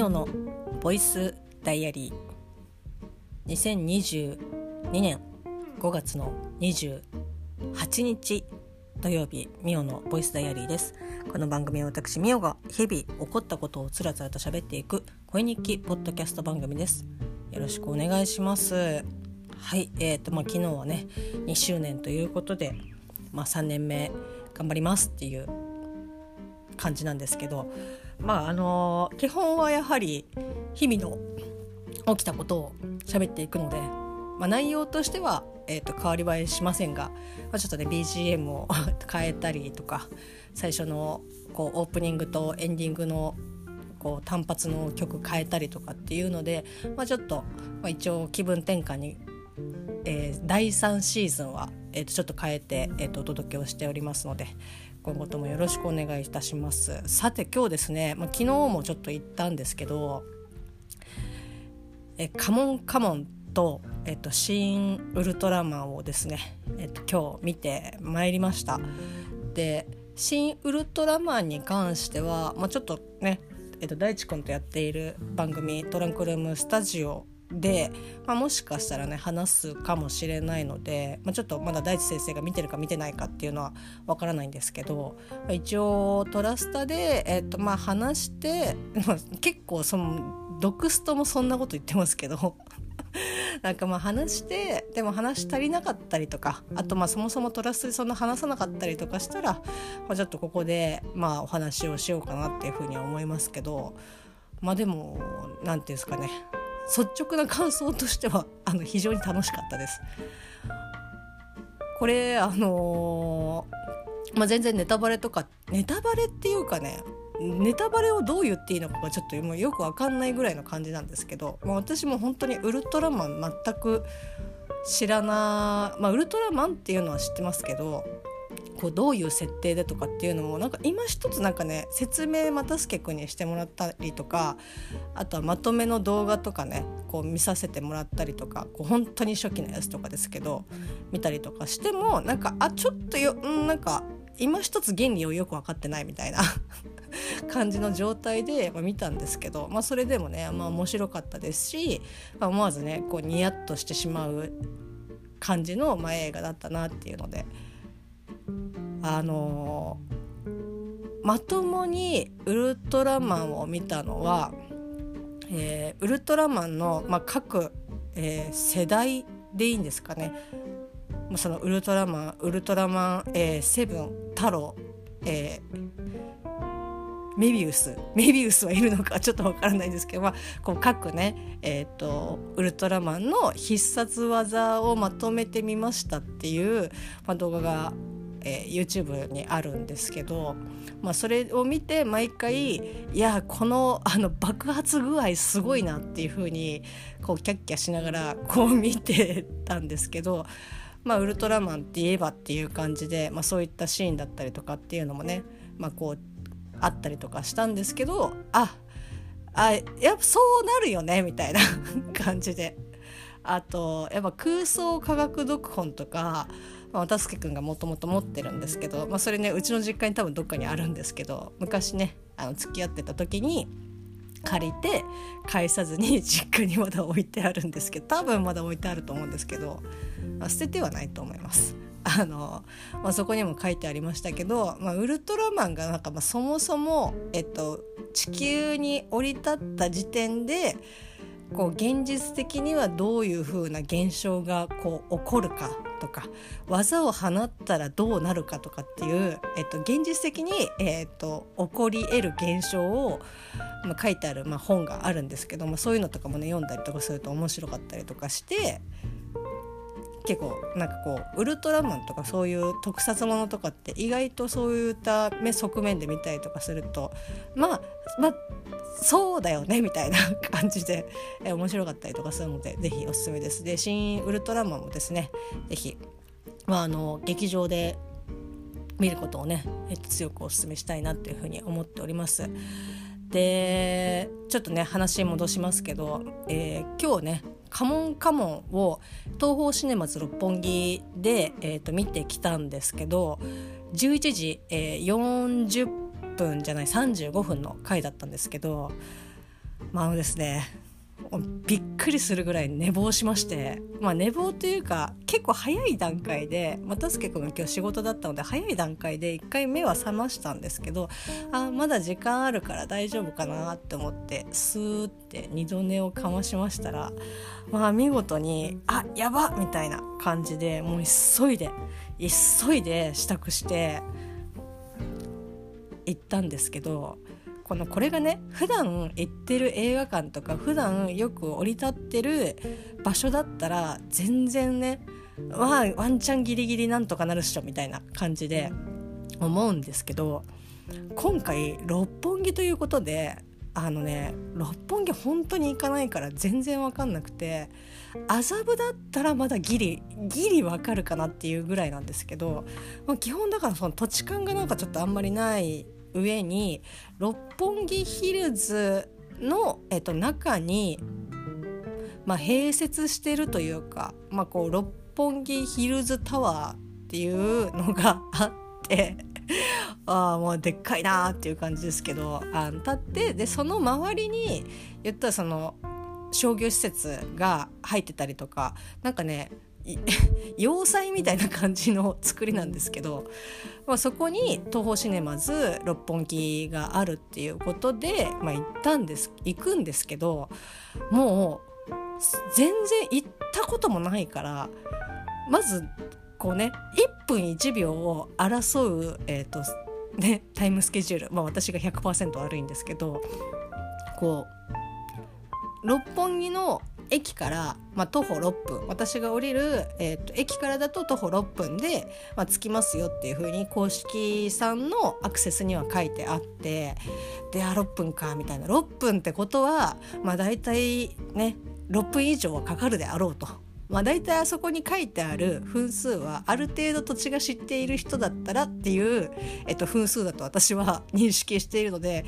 ミオのボイスダイアリー。2022年5月の28日土曜日ミオのボイスダイアリーです。この番組は私ミオが日々起こったことをつらつらと喋っていく声日記ポッドキャスト番組です。よろしくお願いします。はいえーとまあ昨日はね2周年ということでまあ3年目頑張りますっていう感じなんですけどまああの基本はやはり日々の起きたことを喋っていくので、まあ、内容としては、えーと、変わり映えしませんが、まあ、ちょっとね BGM を 変えたりとか最初のこうオープニングとエンディングのこう単発の曲変えたりとかっていうので、まあ、ちょっと、まあ、一応気分転換に、えー、第3シーズンは、えー、とちょっと変えて、えー、とお届けをしておりますので、今後ともよろしくお願いいたします。さて今日ですね、まあ、昨日もちょっと言ったんですけどえカモンカモンと、えっと、シン・ウルトラマンをですね、えっと、今日見てまいりました。でシン・ウルトラマンに関しては、まあ、ちょっとね、えっと、大地君とやっている番組「トランクルームスタジオ」で、まあ、もしかしたらね話すかもしれないので、まあ、ちょっとまだ大地先生が見てるか見てないかっていうのはわからないんですけど、まあ、一応トラスタで、えーとまあ、話して、まあ、結構そのドクストもそんなこと言ってますけど なんかまあ話してでも話足りなかったりとかあとまあそもそもトラストでそんな話さなかったりとかしたら、まあ、ちょっとここでまあお話をしようかなっていうふうには思いますけどまあでも何て言うんですかね率直な感想としてはあの非常に楽しかったです。これあのー、まあ、全然ネタバレとかネタバレっていうかねネタバレをどう言っていいのかがちょっともうよく分かんないぐらいの感じなんですけど、まあ、私も本当にウルトラマン全く知らなまあウルトラマンっていうのは知ってますけどこうどういう設定でとかっていうのもなんか今一つなんかね説明又助君にしてもらったりとかあとはまとめの動画とかねこう見させてもらったりとかこう本当に初期のやつとかですけど見たりとかしてもなんかあちょっとよんなんか今一つ原理をよく分かってないみたいな 感じの状態で、まあ、見たんですけど、まあ、それでもね、まあ、面白かったですし、まあ、思わずねこうニヤッとしてしまう感じの、まあ、映画だったなっていうので。あのまともにウルトラマンを見たのは、えー、ウルトラマンの、まあ、各、えー、世代でいいんですかね。そのウルトラマンウルトラマン、えー、セブン太郎、えー、メビウスメビウスはいるのかちょっとわからないですけど、まあ、こう各ね、えーと、ウルトラマンの必殺技をまとめてみましたっていう、まあ、動画がえー、YouTube にあるんですけど、まあ、それを見て毎回いやこのあの爆発具合すごいなっていう風にこうキャッキャしながらこう見てたんですけど、まあ、ウルトラマンって言えばっていう感じで、まあ、そういったシーンだったりとかっていうのもね、まあ、こうあったりとかしたんですけどああやっぱそうなるよねみたいな 感じで。あとやっぱ空想科学読本とかまあ、渡助君がもともと持ってるんですけど、まあ、それねうちの実家に多分どっかにあるんですけど昔ねあの付き合ってた時に借りて返さずに 実家にまだ置いてあるんですけど多分まだ置いてあると思うんですけど、まあ、捨ててはないと思います。あのまあ、そこにも書いてありましたけど、まあ、ウルトラマンがなんかまあそもそも、えっと、地球に降り立った時点でこう現実的にはどういうふうな現象がこう起こるかとか技を放ったらどうなるかとかっていう、えっと、現実的に、えっと、起こり得る現象を、まあ、書いてある、まあ、本があるんですけどもそういうのとかもね読んだりとかすると面白かったりとかして結構なんかこうウルトラマンとかそういう特撮ものとかって意外とそういった目側面で見たりとかするとまあまあそうだよねみたいな感じで、え面白かったりとかするので是非おすすめです。で「新ウルトラマン」もですね是非、まあ、あの劇場で見ることをね、え、強くお勧めしたいなっていうふうに思っております。でちょっとね話戻しますけど、えー、今日ね「カモンカモン」を東宝シネマズ六本木で、えーと、見てきたんですけど11時、えー、40分じゃない35分の回だったんですけどまああのですねびっくりするぐらい寝坊しまして、まあ、寝坊というか結構早い段階で又助君が今日仕事だったので早い段階で一回目は覚ましたんですけどあまだ時間あるから大丈夫かなって思ってスーって二度寝をかましましたらまあ見事にあやばみたいな感じでもう急いで急いで支度して行ったんですけどこのこれがね普段行ってる映画館とか普段よく降り立ってる場所だったら全然ねわワンチャンギリギリなんとかなるっしょみたいな感じで思うんですけど今回六本木ということであのね六本木本当に行かないから全然分かんなくて麻布だったらまだギリギリ分かるかなっていうぐらいなんですけど、まあ、基本だからその土地勘がなんかちょっとあんまりない上に六本木ヒルズの、えっと、中に、まあ、併設してるというか、まあ、こう六本木ヒルズタワーっていうのがあって ああもうでっかいなーっていう感じですけどあ立ってでその周りに言ったらその商業施設が入ってたりとかなんかね 要塞みたいな感じの作りなんですけど、まあ、そこに東宝シネマズ六本木があるっていうことで、まあ、行ったんです行くんですけどもう全然行ったこともないからまずこうね1分1秒を争う、えーとね、タイムスケジュール、まあ、私が100%悪いんですけどこう六本木の駅から、まあ、徒歩6分私が降りる、えーと、駅からだと徒歩6分で、まあ、着きますよっていう風に公式さんのアクセスには書いてあってであ6分かみたいな6分ってことは、まあ、大体ね6分以上はかかるであろうと。まあ、大体あそこに書いてある分数はある程度土地が知っている人だったらっていう、えっと、分数だと私は認識しているので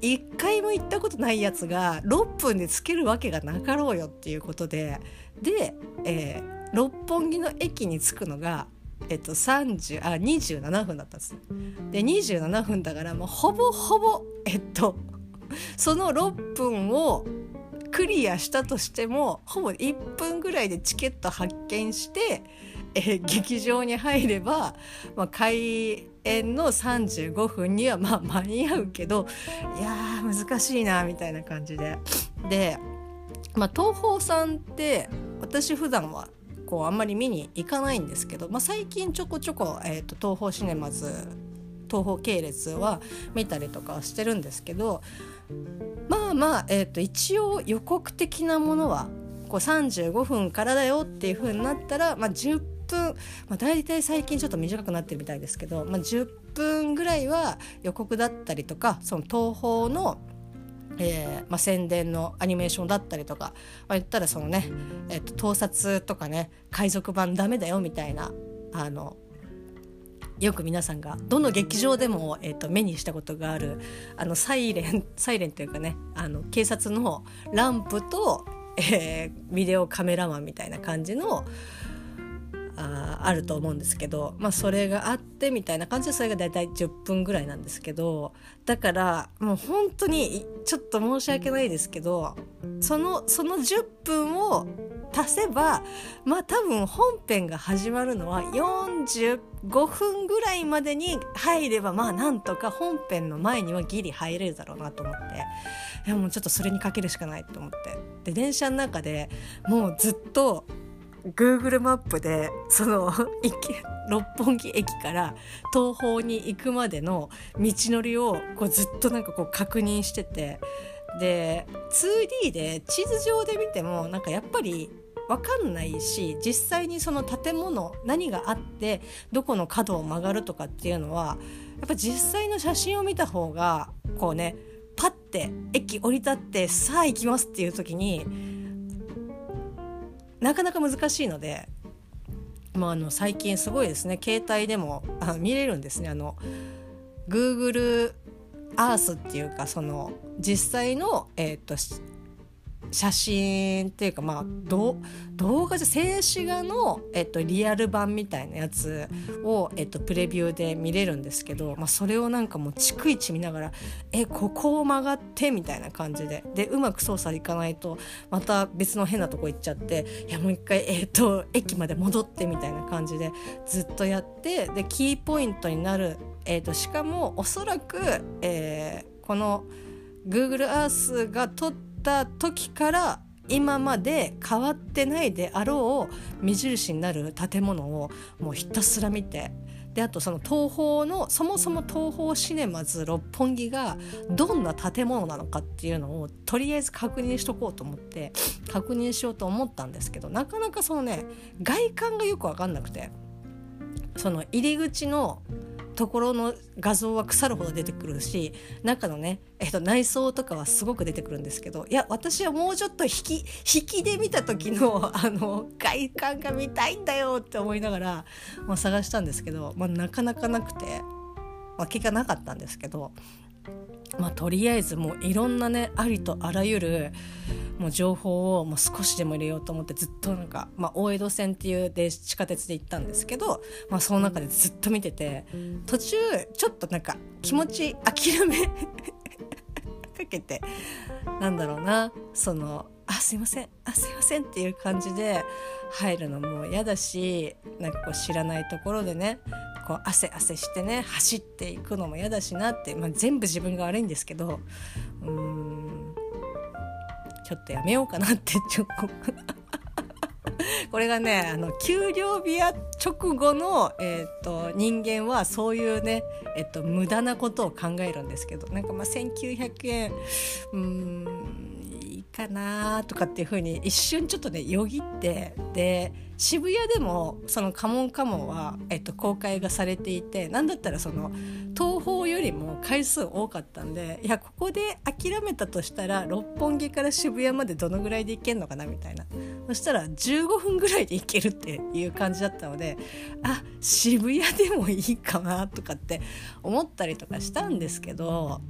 1回も行ったことないやつが6分でつけるわけがなかろうよっていうことでで、えー、六本木の駅に着くのがえっと、あ27分だったんですで27分だからもうほぼほぼえっとその6分をクリアしたとしてもほぼ1分ぐらいでチケット発見して、えー、劇場に入れば、まあ、開演の35分にはまあ間に合うけどいやー難しいなみたいな感じで。で、まあ、東宝さんって私普段はこうあんまり見に行かないんですけど、まあ、最近ちょこちょこ、えーと、東宝シネマズ東宝系列は見たりとかしてるんですけどまあまあ、えーと、一応予告的なものはこう35分からだよっていう風になったら、まあ、10分、まあ、大体最近ちょっと短くなってるみたいですけど、まあ、10分ぐらいは予告だったりとかその東宝のえーまあ、宣伝のアニメーションだったりとか、まあ、言ったらそのね、えーと盗撮とかね海賊版ダメだよみたいなあのよく皆さんがどの劇場でも、えーと、目にしたことがあるあのサイレン サイレンというかねあの警察のランプと、えー、ビデオカメラマンみたいな感じのああると思うんですけど、まあ、それがあってみたいな感じでそれが大体10分ぐらいなんですけどだからもう本当にちょっと申し訳ないですけどそのその10分を足せばまあ多分本編が始まるのは45分ぐらいまでに入ればまあなんとか本編の前にはギリ入れるだろうなと思っていやもうちょっとそれにかけるしかないと思って。で電車の中でもうずっと Google マップでその 六本木駅から東宝に行くまでの道のりをこうずっとなんかこう確認しててで 2D で地図上で見てもなんかやっぱり分かんないし実際にその建物何があってどこの角を曲がるとかっていうのはやっぱ実際の写真を見た方がこうねパッて駅降り立ってさあ行きますっていう時になかなか難しいので、まあ、あの最近すごいですね携帯でもあ見れるんですね。あの Google Earth っていうかその実際の、えーと写真っていうかまあ動画じゃ静止画の、えっと、リアル版みたいなやつを、えっと、プレビューで見れるんですけど、まあ、それをなんかもう逐一見ながら「えここを曲がって」みたいな感じで。でうまく操作いかないとまた別の変なとこ行っちゃって「いやもう一回、えっと、駅まで戻って」みたいな感じでずっとやってでキーポイントになる、えっと、しかもおそらく、えー、この Google Earth が撮ってった時から今まで変わってないであろう目印になる建物をもうひたすら見てであとその東宝のそもそも東宝シネマズ六本木がどんな建物なのかっていうのをとりあえず確認しとこうと思って確認しようと思ったんですけどなかなかそのね外観がよく分かんなくてその入り口のところの画像は腐るほど出てくるし中のね、えっと、内装とかはすごく出てくるんですけどいや私はもうちょっと引き引きで見た時の あの外観が見たいんだよって思いながら、まあ、探したんですけど、まあ、なかなかなくて、まあ、結果なかったんですけどまあ、とりあえずもういろんなねありとあらゆるもう情報をもう少しでも入れようと思ってずっとなんか、まあ、大江戸線っていうで地下鉄で行ったんですけど、まあ、その中でずっと見てて途中ちょっとなんか気持ち諦め かけてなんだろうなその「あすいません。あすいません」っていう感じで入るのも嫌だしなんかこう知らないところでねこう汗汗してね走っていくのも嫌だしなって、まあ、全部自分が悪いんですけどうーんちょっとやめようかなってちょっと。これがねあの給料日や直後の、えーと、人間はそういうね、えーと、無駄なことを考えるんですけどなんかまあ1900円うんかなとかっていう風に一瞬ちょっとねよぎってで渋谷でもその「カモンカモンは」えっと、公開がされていて何だったらその東宝よりも回数多かったんでいやここで諦めたとしたら六本木から渋谷までどのぐらいで行けんのかなみたいな。そしたら15分ぐらいで行けるっていう感じだったのであ渋谷でもいいかなとかって思ったりとかしたんですけど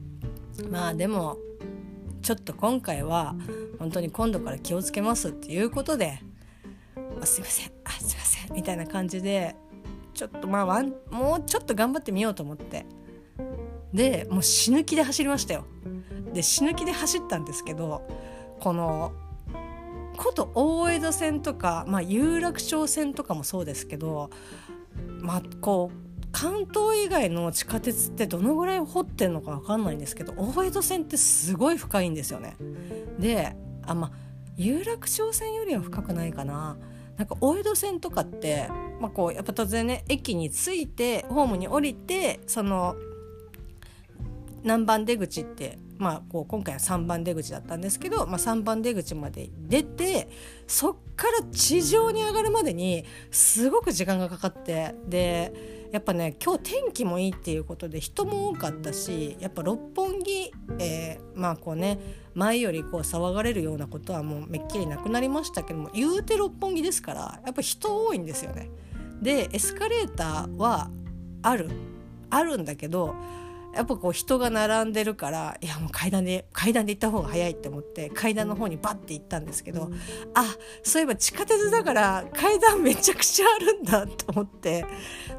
まあでもちょっと今回は本当に今度から気をつけますっていうことで「あすいません。あすいません」みたいな感じでちょっとまあワンもうちょっと頑張ってみようと思って。でもう死ぬ気で走りましたよ。で死ぬ気で走ったんですけどこのこと大江戸線とか、まあ、有楽町線とかもそうですけどまあこう関東以外の地下鉄ってどのぐらい掘ってんのか分かんないんですけど大江戸線ってすごい深いんですよね。であま有楽町線よりは深くないかな。なんか大江戸線とかって、まあ、こうやっぱ突然ね駅に着いてホームに降りてその何番出口って、まあ、こう今回は3番出口だったんですけど、まあ、3番出口まで出てそっから地上に上がるまでにすごく時間がかかってでやっぱね今日天気もいいっていうことで人も多かったしやっぱ六本木、えー、まあこうね前よりこう騒がれるようなことはもうめっきりなくなりましたけども言うて六本木ですからやっぱ人多いんですよね。でエスカレーターはあるあるんだけどやっぱこう人が並んでるからいやもう階段で階段で行った方が早いって思って階段の方にバッて行ったんですけどあそういえば地下鉄だから階段めちゃくちゃあるんだと思って。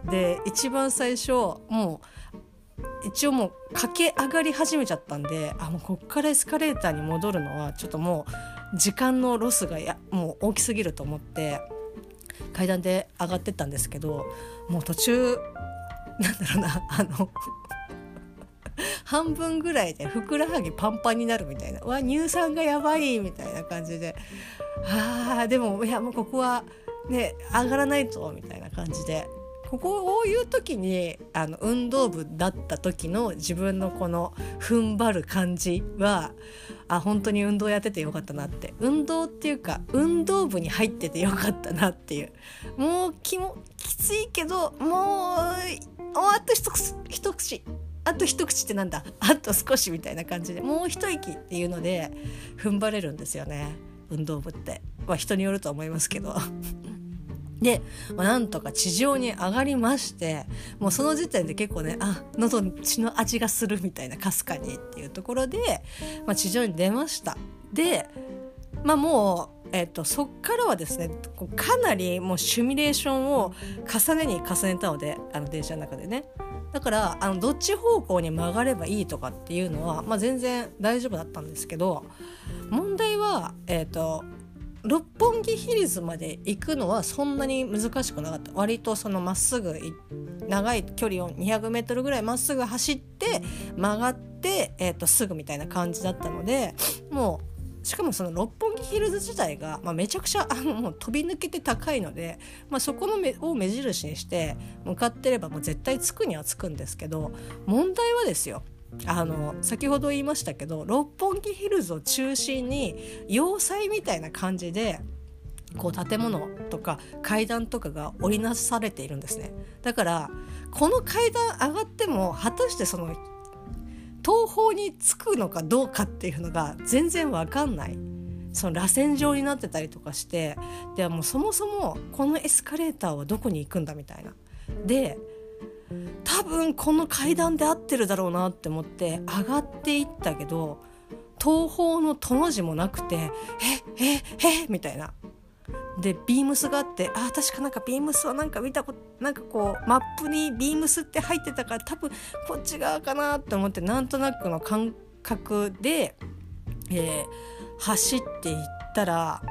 で一番最初もう一応もう駆け上がり始めちゃったんであもうこっからエスカレーターに戻るのはちょっともう時間のロスがやもう大きすぎると思って階段で上がってったんですけどもう途中なんだろうなあの 半分ぐらいでふくらはぎパンパンになるみたいな「わ乳酸がやばい」みたいな感じで「あーでもいやもうここはね上がらないと」みたいな感じで。ここをいう時にあの運動部だった時の自分のこの踏ん張る感じはあ本当に運動やっててよかったなって。運動っていうか運動部に入っててよかったなっていう。もうきもきついけどもうあと一口一口。あと一口ってなんだ？あと少しみたいな感じでもう一息っていうので踏ん張れるんですよね運動部って。まあ、人によると思いますけど。で、まあ、なんとか地上に上がりましてもうその時点で結構ねあ喉に血の味がするみたいなかすかにっていうところで、まあ、地上に出ましたでまあもう、えーと、そっからはですねかなりもうシミュレーションを重ねに重ねたのであの電車の中でねだからあのどっち方向に曲がればいいとかっていうのは、まあ、全然大丈夫だったんですけど問題は、えーと六本木ヒルズまで行くのはそんなに難しくなかった。割とそのまっすぐ長い距離を 200m ぐらいまっすぐ走って曲がって、えー、とすぐみたいな感じだったのでもうしかもその六本木ヒルズ自体が、まあ、めちゃくちゃあのもう飛び抜けて高いので、まあ、そこの目を目印にして向かってればもう絶対着くには着くんですけど問題はですよ。あの先ほど言いましたけど六本木ヒルズを中心に要塞みたいな感じでこう建物とか階段とかが織りなされているんですね。だからこの階段上がっても果たしてその東方に着くのかどうかっていうのが全然わかんないその螺旋状になってたりとかしてでもうそもそもこのエスカレーターはどこに行くんだみたいなで多分この階段で合ってるだろうなって思って上がっていったけど東方の「と」の字もなくて「えええみたいな。でビームスがあってあ確かなんかビームスはなんか見たことなんかこうマップにビームスって入ってたから多分こっち側かなと思ってなんとなくの感覚で、えー、走っていったら、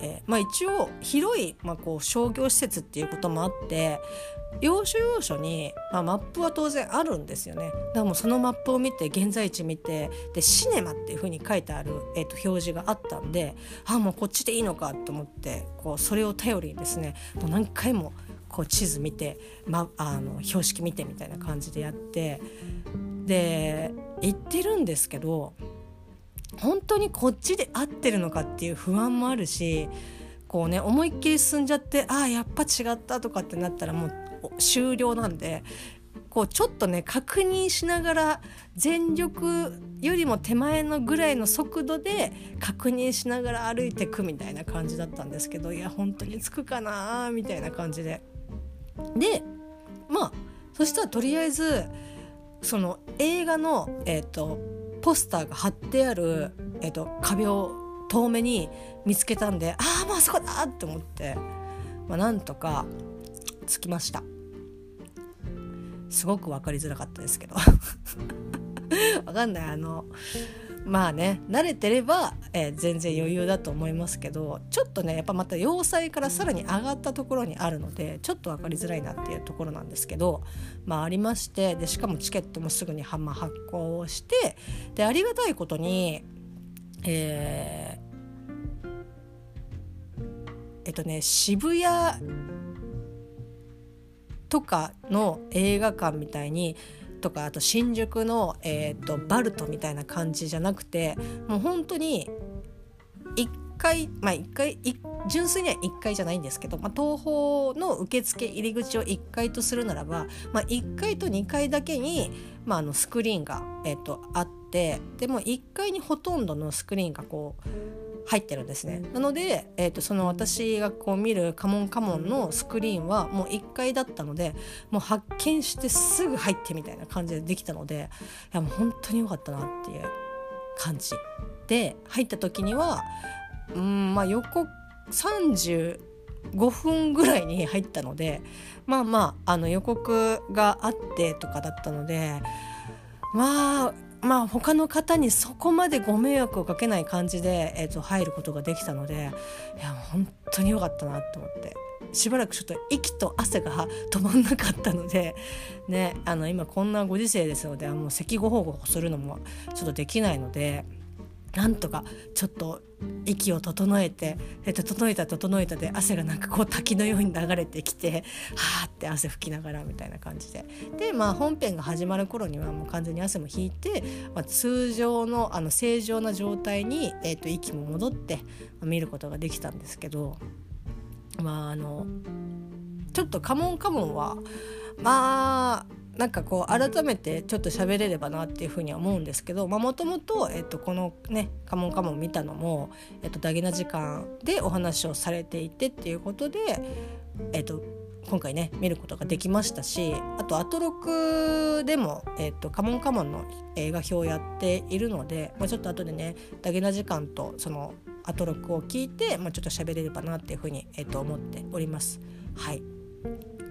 えー、まあ、一応広い、まあ、こう商業施設っていうこともあって要所要所に、まあ、マップは当然あるんですよね。だからもうそのマップを見て現在地見てでシネマっていう風に書いてある、えー、と表示があったんであもうこっちでいいのかと思ってこうそれを頼りにですねもう何回もこう地図見て、ま、あの標識見てみたいな感じでやってで行ってるんですけど本当にこっちで合ってるのかっていう不安もあるしこうね思いっきり進んじゃってああやっぱ違ったとかってなったらもう終了なんでこうちょっとね確認しながら全力よりも手前のぐらいの速度で確認しながら歩いてくみたいな感じだったんですけどいや本当に着くかなみたいな感じで。でまあそしたらとりあえずその映画の、えーと、ポスターが貼ってある、えーと、壁を遠目に見つけたんでああもうあそこだって思って、まあ、なんとか着きましたすごく分かりづらかったですけど。分かんない。あのまあね慣れてれば、えー、全然余裕だと思いますけどちょっとねやっぱまた要塞からさらに上がったところにあるのでちょっと分かりづらいなっていうところなんですけどまあありましてでしかもチケットもすぐに発行をしてでありがたいことにえー、えっとね渋谷とかの映画館みたいにとかあと新宿の、えーと、バルトみたいな感じじゃなくてもう本当に1階まあ1階純粋には1階じゃないんですけど、まあ、東宝の受付入り口を1階とするならば、まあ、1階と2階だけに、まあ、あのスクリーンが、えーとあってでも1階にほとんどのスクリーンがこう入ってるんですね。なので、えーと、その私がこう見る「カモンカモン」のスクリーンはもう1階だったのでもう発見してすぐ入ってみたいな感じでできたのでいやもう本当に良かったなっていう感じ。で入った時にはうんまあ横35分ぐらいに入ったのでまあまああの予告があってとかだったのでまあまあ他の方にそこまでご迷惑をかけない感じで、えー、と入ることができたのでいや本当に良かったなと思ってしばらくちょっと息と汗が止まんなかったので、ね、あの今こんなご時世ですのでもう咳ご保護するのもちょっとできないので。なんとかちょっと息を整えて整えた整えたで汗がなんかこう滝のように流れてきてはあって汗拭きながらみたいな感じで。でまあ本編が始まる頃にはもう完全に汗も引いて、まあ、通常のあの正常な状態に、えー、と息も戻って、ま、見ることができたんですけどまああのちょっとカモンカモンはまあなんかこう改めてちょっと喋れればなっていうふうには思うんですけどもともとこのね「カモンカモン」見たのも、えっと、ダゲな時間でお話をされていてっていうことで、えっと、今回ね見ることができましたしあとアトロクでも、えっと、カモンカモンの映画表をやっているので、まあ、ちょっと後でねダゲな時間とそのアトロクを聞いて、まあ、ちょっと喋れればなっていうふうに、えー、と思っております。はい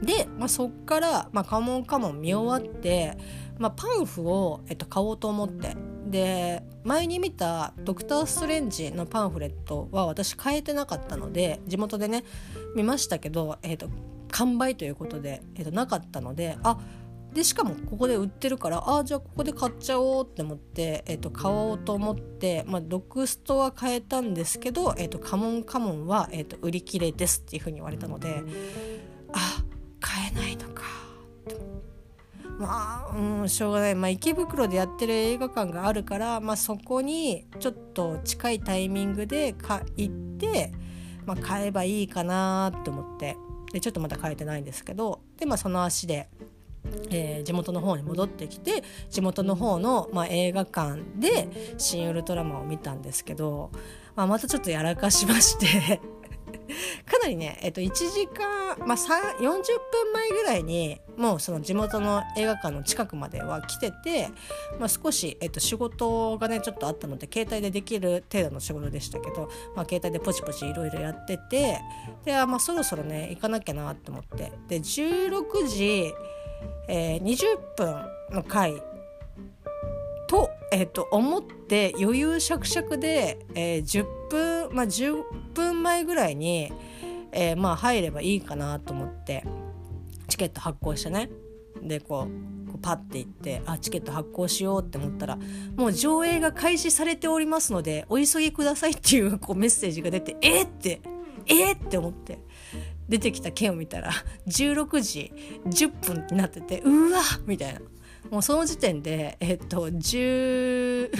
で、まあ、そっから、まあ、カモンカモン見終わって、まあ、パンフを、えっと、買おうと思って。で前に見た「ドクター・ストレンジ」のパンフレットは私買えてなかったので地元でね見ましたけど、えっと、完売ということで、えっと、なかったのであでしかもここで売ってるからあじゃあここで買っちゃおうって思って、えっと、買おうと思って、まあ、ドクストは買えたんですけど、えっと、カモンカモンは、えっと、売り切れですっていうふうに言われたのであ買えないのか。まあ、うん、しょうがない、まあ、池袋でやってる映画館があるから、まあ、そこにちょっと近いタイミングでか行って、まあ、買えばいいかなって思って。でちょっとまだ買えてないんですけどで、まあ、その足で。えー、地元の方に戻ってきて地元の方の、まあ、映画館で「シン・ウルトラマン」を見たんですけど、まあ、またちょっとやらかしまして。かなりね、えっと、1時間、まあ、40分前ぐらいにもうその地元の映画館の近くまでは来てて、まあ、少し、えっと、仕事がねちょっとあったので携帯でできる程度の仕事でしたけど、まあ、携帯でポチポチいろいろやっててであ、まあ、そろそろね行かなきゃなと思って。で16時、えー、20分の回と,、えー、と思って余裕しゃくしゃくで、えー、10分まあ10分前ぐらいに、えー、まあ入ればいいかなと思ってチケット発行してね。でこうパッて行ってあチケット発行しようって思ったらもう上映が開始されておりますのでお急ぎくださいっていうこうメッセージが出てえー、ってえー、って思って出てきた券を見たら16時10分になっててうわみたいな。もうその時点でえっと10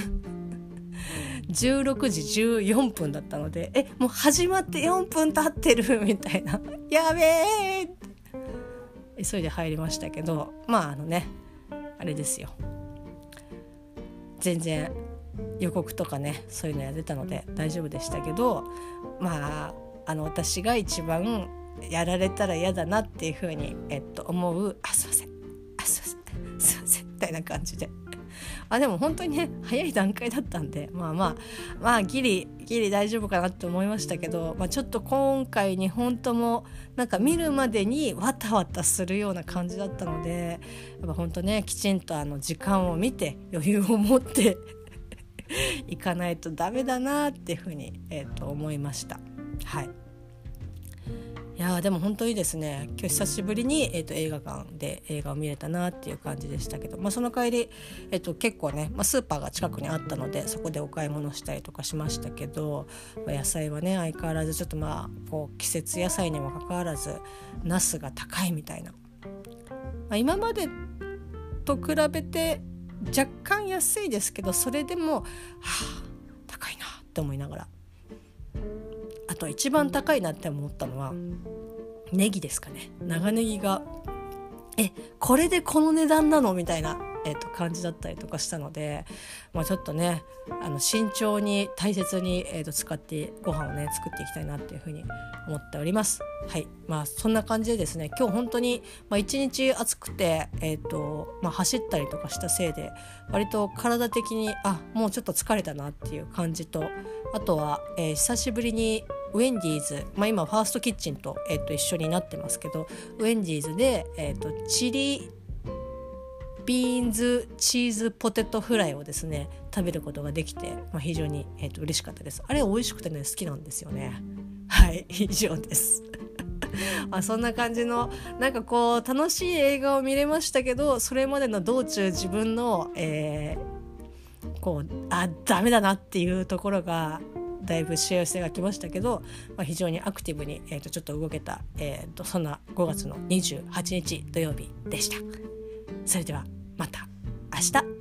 16時14分だったのでえもう始まって4分経ってるみたいな。やべえ急いで入りましたけどまああのねあれですよ。全然予告とかねそういうのやってたので大丈夫でしたけどまああの私が一番やられたら嫌だなっていうふうに、えっと、思う。あすいません。たいな感じであでも本当にね早い段階だったんでまあまあまあギリギリ大丈夫かなって思いましたけど、まあ、ちょっと今回2本ともなんか見るまでにわたわたするような感じだったのでやっぱ本当ねきちんとあの時間を見て余裕を持って いかないとダメだなっていうふうに、えー、と思いました。はいいやでも本当にですね今日久しぶりに、えーと、映画館で映画を見れたなっていう感じでしたけど、まあ、その帰り、えーと、結構ね、まあ、スーパーが近くにあったのでそこでお買い物したりとかしましたけど、まあ、野菜はね相変わらずちょっとまあこう季節野菜にもかかわらずナスが高いみたいな、ま、今までと比べて若干安いですけどそれでもはあ高いなって思いながら。と一番高いなって思ったのはネギですかね。長ネギがえこれでこの値段なの？みたいな、えー、と感じだったりとかしたので、まあ、ちょっとねあの慎重に大切に、えー、と使ってご飯をね作っていきたいなっていうふうに思っております。はい。まあ、そんな感じでですね今日本当に、まあ、一日暑くて、えーとまあ、走ったりとかしたせいで割と体的にあもうちょっと疲れたなっていう感じとあとは、えー、久しぶりにウェンディーズ、まあ、今ファーストキッチンと,、えー、と一緒になってますけどウェンディーズで、えーと、チリビーンズチーズポテトフライをですね食べることができて、まあ、非常に、えーと、嬉しかったです。あれ美味しくてね好きなんですよね。はい以上です。あそんな感じのなんかこう楽しい映画を見れましたけどそれまでの道中自分の、えー、こうあダメだなっていうところがだいぶ幸せが来ましたけど、まあ、非常にアクティブに、えー、とちょっと動けた、えー、とそんな5月の28日土曜日でした。それではまた明日